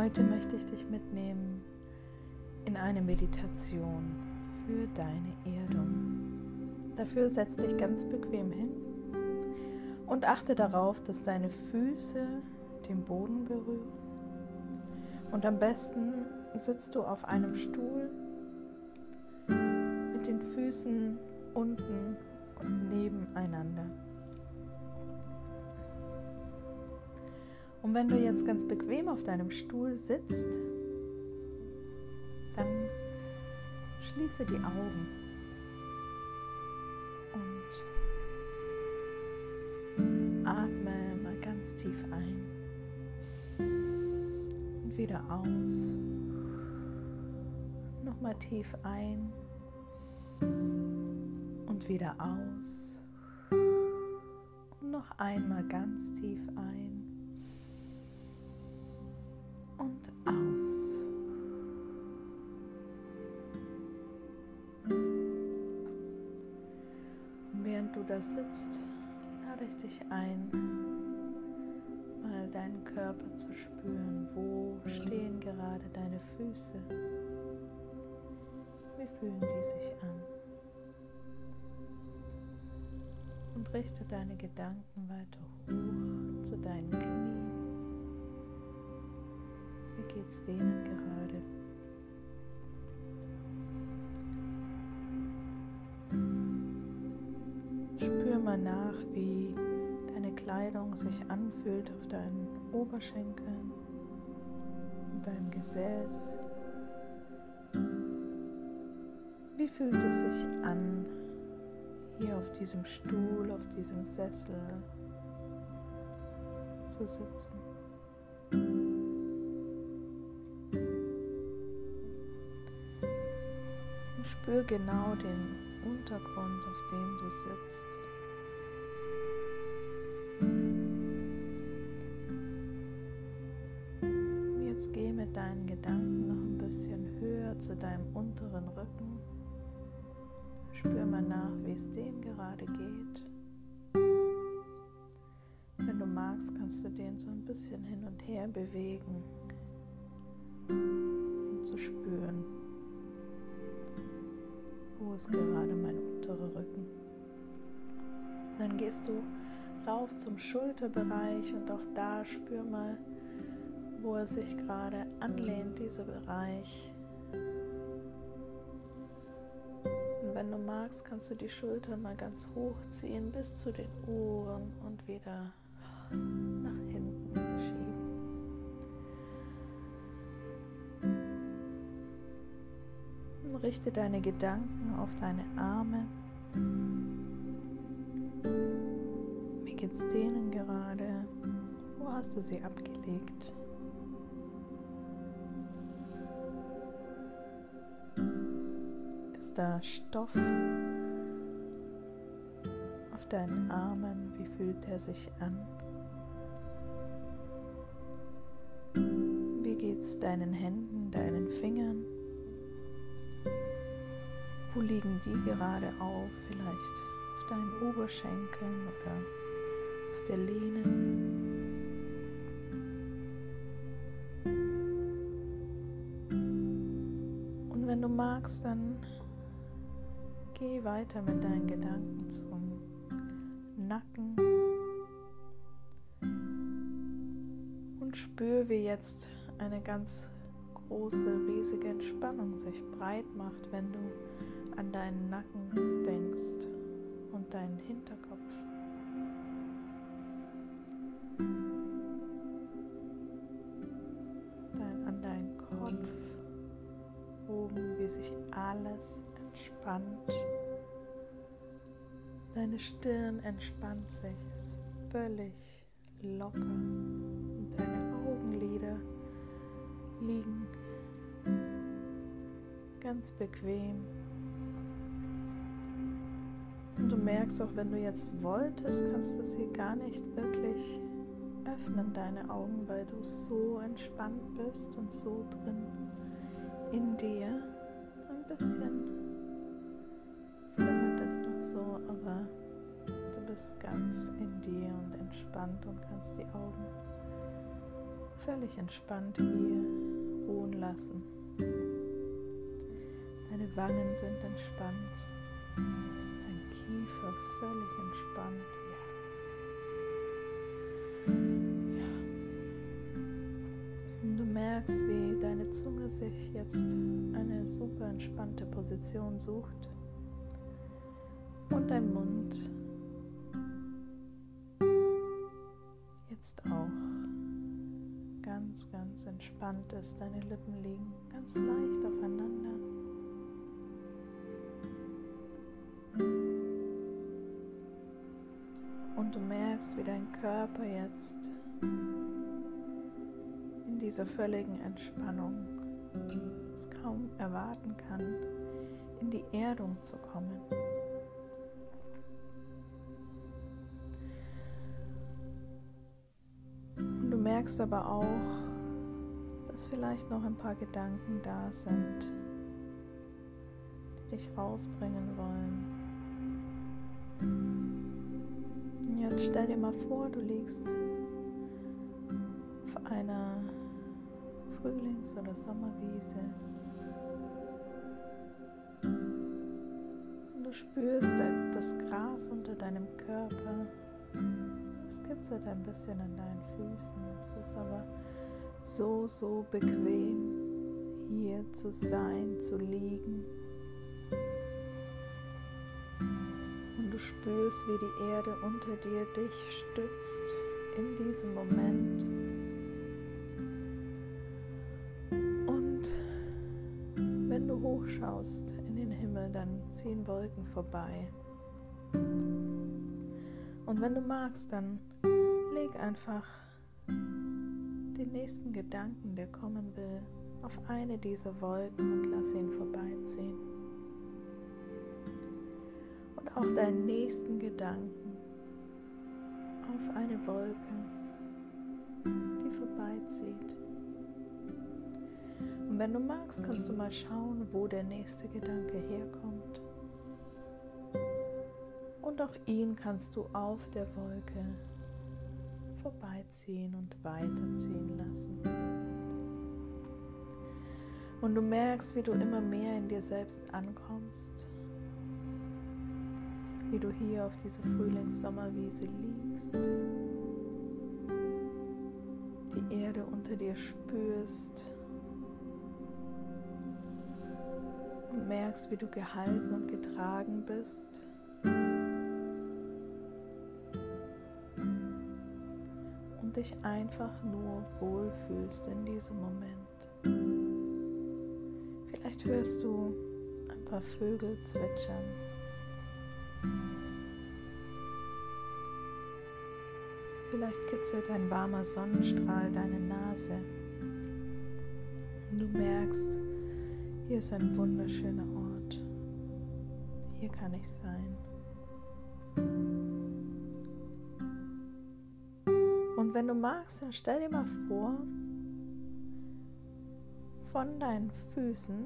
Heute möchte ich dich mitnehmen in eine Meditation für deine Erdung. Dafür setz dich ganz bequem hin und achte darauf, dass deine Füße den Boden berühren. Und am besten sitzt du auf einem Stuhl mit den Füßen unten und nebeneinander. Und wenn du jetzt ganz bequem auf deinem Stuhl sitzt, dann schließe die Augen und atme mal ganz tief ein und wieder aus. Nochmal tief ein und wieder aus. Und noch einmal ganz tief ein und aus. Und während du da sitzt, lade ich dich ein, mal deinen Körper zu spüren. Wo stehen gerade deine Füße? Wie fühlen die sich an? Und richte deine Gedanken weiter hoch zu deinen Knien geht's denen gerade? Spür mal nach, wie deine Kleidung sich anfühlt auf deinen Oberschenkeln deinem Gesäß. Wie fühlt es sich an, hier auf diesem Stuhl, auf diesem Sessel zu sitzen? Spür genau den Untergrund, auf dem du sitzt. Jetzt geh mit deinen Gedanken noch ein bisschen höher zu deinem unteren Rücken. Spür mal nach, wie es dem gerade geht. Wenn du magst, kannst du den so ein bisschen hin und her bewegen, um zu ist gerade mein unterer Rücken. Dann gehst du rauf zum Schulterbereich und auch da spür mal, wo er sich gerade anlehnt, dieser Bereich. Und wenn du magst, kannst du die Schultern mal ganz hochziehen bis zu den Ohren und wieder richte deine Gedanken auf deine Arme. Wie geht's denen gerade? Wo hast du sie abgelegt? Ist da Stoff auf deinen Armen? Wie fühlt er sich an? Wie geht's deinen Händen, deinen Fingern? Wo liegen die gerade auf? Vielleicht auf deinen Oberschenkeln oder auf der Lehne. Und wenn du magst, dann geh weiter mit deinen Gedanken zum Nacken und spür, wie jetzt eine ganz große, riesige Entspannung sich breit macht, wenn du an deinen Nacken denkst und deinen Hinterkopf. Dann an deinen Kopf oben, wie sich alles entspannt. Deine Stirn entspannt sich, ist völlig locker und deine Augenlider liegen ganz bequem merkst auch, wenn du jetzt wolltest, kannst du sie gar nicht wirklich öffnen, deine Augen, weil du so entspannt bist und so drin in dir. Ein bisschen flimmert es noch so, aber du bist ganz in dir und entspannt und kannst die Augen völlig entspannt hier ruhen lassen. Deine Wangen sind entspannt, dein Kiefer völlig entspannt. Ja. ja. Und du merkst, wie deine Zunge sich jetzt eine super entspannte Position sucht und dein Mund jetzt auch ganz, ganz entspannt ist. Deine Lippen liegen ganz leicht aufeinander. Und du merkst, wie dein Körper jetzt in dieser völligen Entspannung es kaum erwarten kann, in die Erdung zu kommen. merkst aber auch, dass vielleicht noch ein paar Gedanken da sind, die dich rausbringen wollen. Jetzt stell dir mal vor, du liegst auf einer Frühlings- oder Sommerwiese. Und du spürst das Gras unter deinem Körper. Es kitzelt ein bisschen an deinen Füßen. Es ist aber so, so bequem, hier zu sein, zu liegen. Spürst, wie die Erde unter dir dich stützt in diesem Moment. Und wenn du hochschaust in den Himmel, dann ziehen Wolken vorbei. Und wenn du magst, dann leg einfach den nächsten Gedanken, der kommen will, auf eine dieser Wolken und lass ihn vorbeiziehen. Auch deinen nächsten Gedanken auf eine Wolke, die vorbeizieht. Und wenn du magst, kannst du mal schauen, wo der nächste Gedanke herkommt. Und auch ihn kannst du auf der Wolke vorbeiziehen und weiterziehen lassen. Und du merkst, wie du immer mehr in dir selbst ankommst, wie du hier auf dieser Frühlings-Sommerwiese liegst, die Erde unter dir spürst und merkst, wie du gehalten und getragen bist und dich einfach nur wohlfühlst in diesem Moment. Vielleicht hörst du ein paar Vögel zwitschern. Vielleicht kitzelt ein warmer Sonnenstrahl deine Nase. Und du merkst, hier ist ein wunderschöner Ort. Hier kann ich sein. Und wenn du magst, dann stell dir mal vor, von deinen Füßen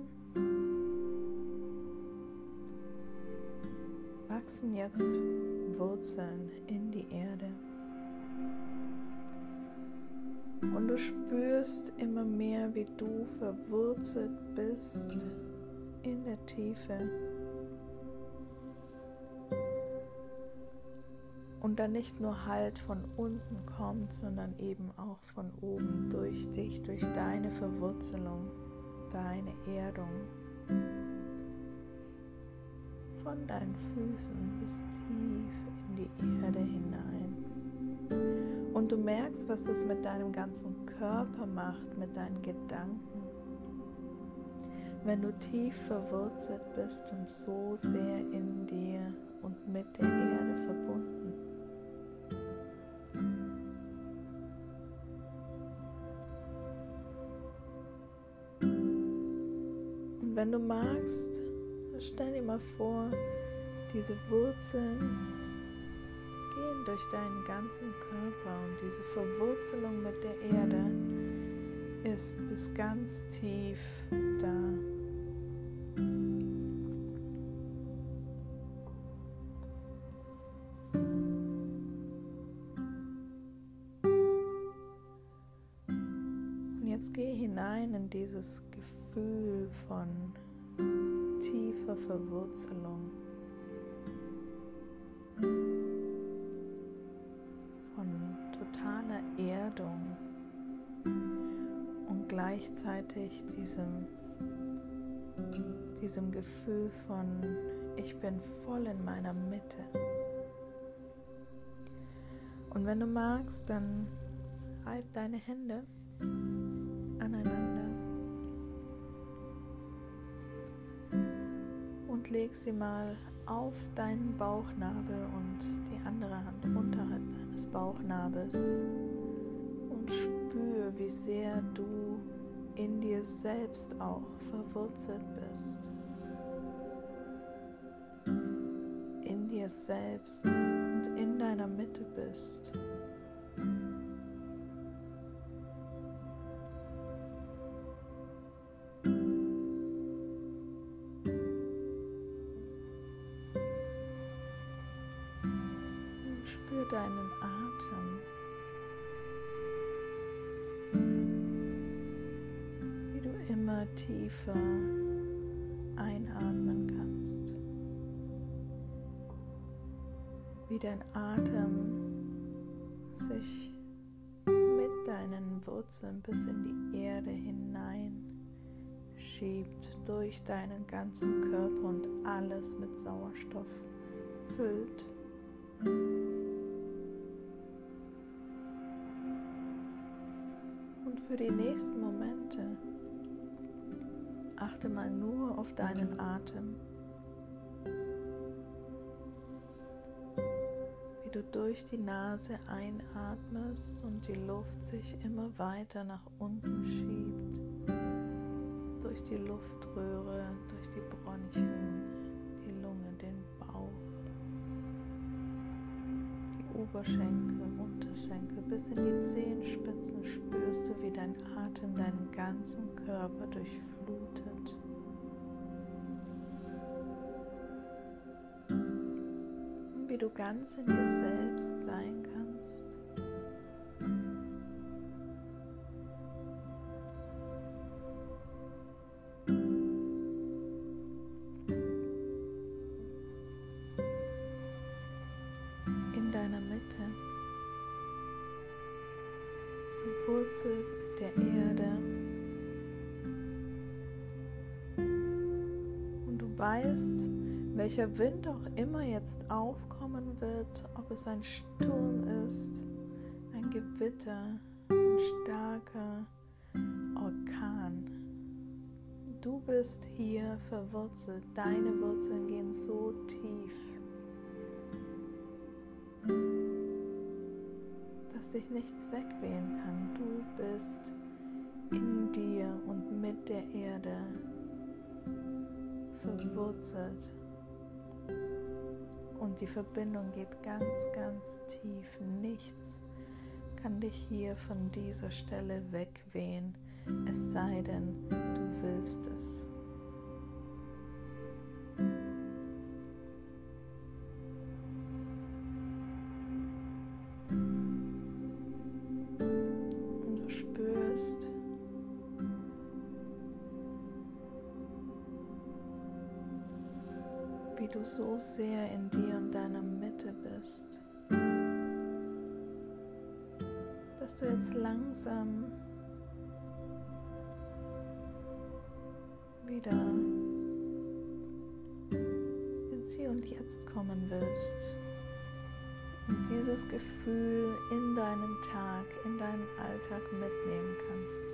wachsen jetzt Wurzeln in die Erde. Und du spürst immer mehr, wie du verwurzelt bist in der Tiefe. und dann nicht nur Halt von unten kommt, sondern eben auch von oben durch dich, durch deine Verwurzelung, deine Erdung. Von deinen Füßen bis tief in die Erde hinein. Und du merkst, was das mit deinem ganzen Körper macht, mit deinen Gedanken. Wenn du tief verwurzelt bist und so sehr in dir und mit der Erde verbunden wenn du magst, stell dir mal vor, diese Wurzeln durch deinen ganzen Körper und diese Verwurzelung mit der Erde ist bis ganz tief da. jetzt geh hinein in dieses Gefühl von tiefer Verwurzelung, gleichzeitig diesem, diesem Gefühl von ich bin voll in meiner Mitte. Und wenn du magst, dann reib deine Hände aneinander und leg sie mal auf deinen Bauchnabel und die andere Hand unterhalb deines Bauchnabels und spür, wie sehr du in dir selbst auch verwurzelt bist. In dir selbst und in deiner Mitte bist. Spür deinen immer tiefer einatmen kannst. Wie dein Atem sich mit deinen Wurzeln bis in die Erde hinein schiebt durch deinen ganzen Körper und alles mit Sauerstoff füllt. Und für die nächsten Momente achte mal nur auf deinen Atem. Wie du durch die Nase einatmest und die Luft sich immer weiter nach unten schiebt. Durch die Luftröhre, durch die Bronchien, die Lunge, den Bauch, die Oberschenkel, Unterschenkel bis in die Zehenspitzen spürst du, wie dein Atem deinen ganzen Körper durchflutet. Wie du ganz in dir selbst sein kannst. Weißt, welcher Wind auch immer jetzt aufkommen wird, ob es ein Sturm ist, ein Gewitter, ein starker Orkan. Du bist hier verwurzelt, deine Wurzeln gehen so tief. dass dich nichts wegwehen kann. Du bist in dir und mit der Erde verwurzelt. Und die Verbindung geht ganz, ganz tief. Nichts kann dich hier von dieser Stelle wegwehen, es sei denn, du willst es. Du so sehr in dir und deiner Mitte bist, dass du jetzt langsam wieder ins Hier und Jetzt kommen willst und dieses Gefühl in deinen Tag, in deinen Alltag mitnehmen kannst.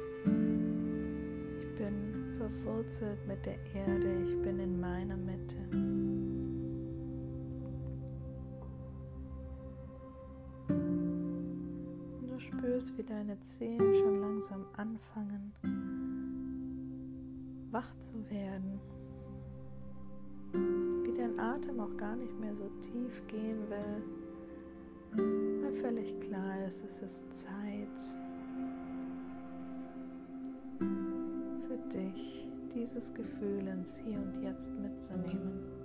Ich bin verwurzelt mit der Erde, ich bin in meiner Mitte. Deine Zehen schon langsam anfangen, wach zu werden. Wie dein Atem auch gar nicht mehr so tief gehen will, weil völlig klar ist, es ist Zeit für dich, dieses Gefühl ins Hier und Jetzt mitzunehmen.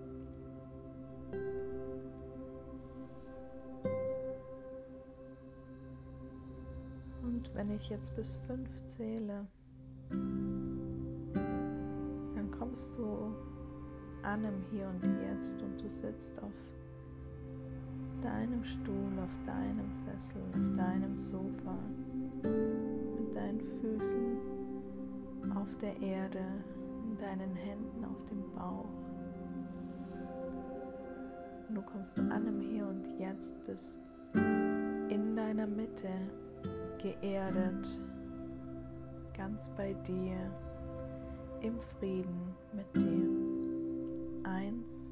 wenn ich jetzt bis fünf zähle, dann kommst du an im Hier und Jetzt und du sitzt auf deinem Stuhl, auf deinem Sessel, auf deinem Sofa, mit deinen Füßen auf der Erde, in deinen Händen auf dem Bauch. Und du kommst an im Hier und Jetzt, bist in deiner Mitte geerdet, ganz bei dir, im Frieden mit dir. Eins.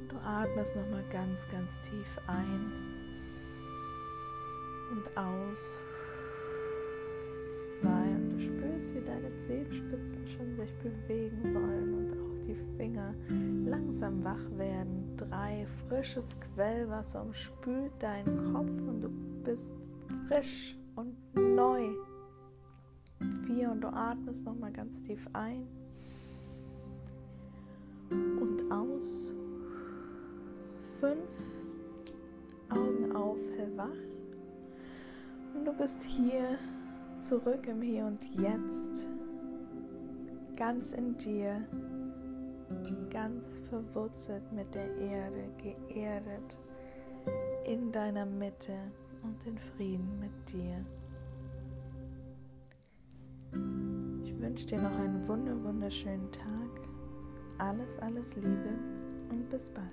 Und du atmest nochmal ganz, ganz tief ein und aus. Zwei. Und du spürst, wie deine Zehenspitzen schon sich bewegen wollen und auch die Finger langsam wach werden. Drei. Frisches Quellwasser umspült deinen Kopf und du bist frisch und neu. Vier und du atmest nochmal ganz tief ein und aus. Fünf. Augen auf, hellwach. Und du bist hier zurück im Hier und Jetzt. Ganz in dir. Ganz verwurzelt mit der Erde, geerdet in deiner Mitte und in Frieden mit dir. Ich wünsche dir noch einen wunder wunderschönen Tag. Alles, alles Liebe und bis bald.